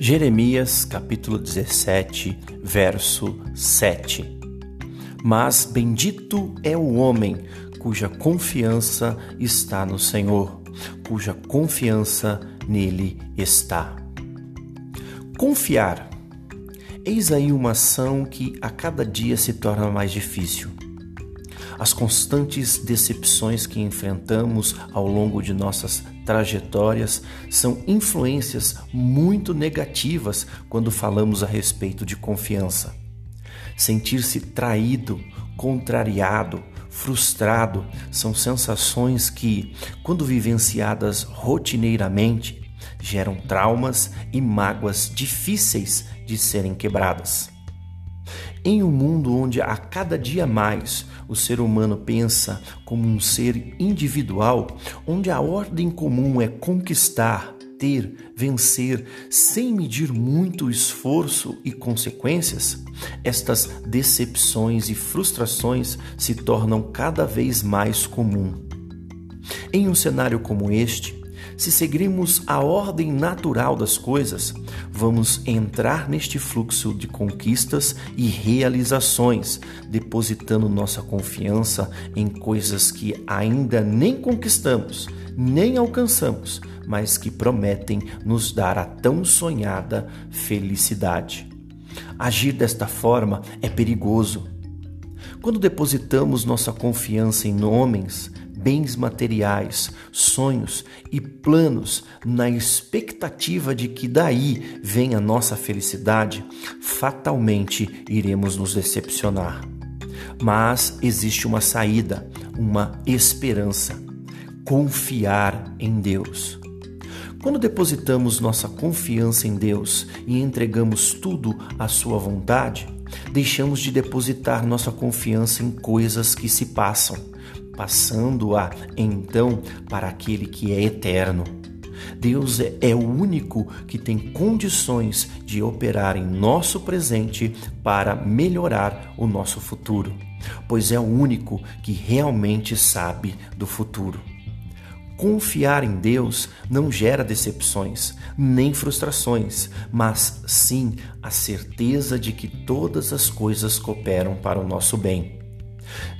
Jeremias capítulo 17, verso 7. Mas bendito é o homem cuja confiança está no Senhor, cuja confiança nele está. Confiar. Eis aí uma ação que a cada dia se torna mais difícil. As constantes decepções que enfrentamos ao longo de nossas trajetórias são influências muito negativas quando falamos a respeito de confiança. Sentir-se traído, contrariado, frustrado são sensações que, quando vivenciadas rotineiramente, geram traumas e mágoas difíceis de serem quebradas. Em um mundo onde a cada dia mais o ser humano pensa como um ser individual, onde a ordem comum é conquistar, ter, vencer, sem medir muito esforço e consequências, estas decepções e frustrações se tornam cada vez mais comum. Em um cenário como este, se seguirmos a ordem natural das coisas, vamos entrar neste fluxo de conquistas e realizações, depositando nossa confiança em coisas que ainda nem conquistamos, nem alcançamos, mas que prometem nos dar a tão sonhada felicidade. Agir desta forma é perigoso. Quando depositamos nossa confiança em homens, bens materiais, sonhos e planos na expectativa de que daí venha nossa felicidade, fatalmente iremos nos decepcionar. Mas existe uma saída, uma esperança: confiar em Deus. Quando depositamos nossa confiança em Deus e entregamos tudo à Sua vontade, deixamos de depositar nossa confiança em coisas que se passam, passando-a então para aquele que é eterno. Deus é, é, o único que tem condições de operar em nosso presente para melhorar o nosso futuro, pois é o único que realmente sabe do futuro. Confiar em Deus não gera decepções, nem frustrações, mas sim a certeza de que todas as coisas cooperam para o nosso bem.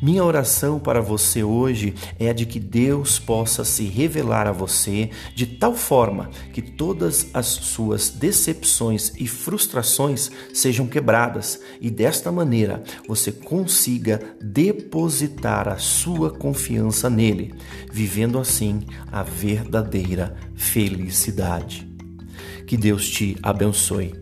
Minha oração para você hoje é a de que Deus possa se revelar a você de tal forma que todas as suas decepções e frustrações sejam quebradas e desta maneira você consiga depositar a sua confiança nele, vivendo assim a verdadeira felicidade. Que Deus te abençoe.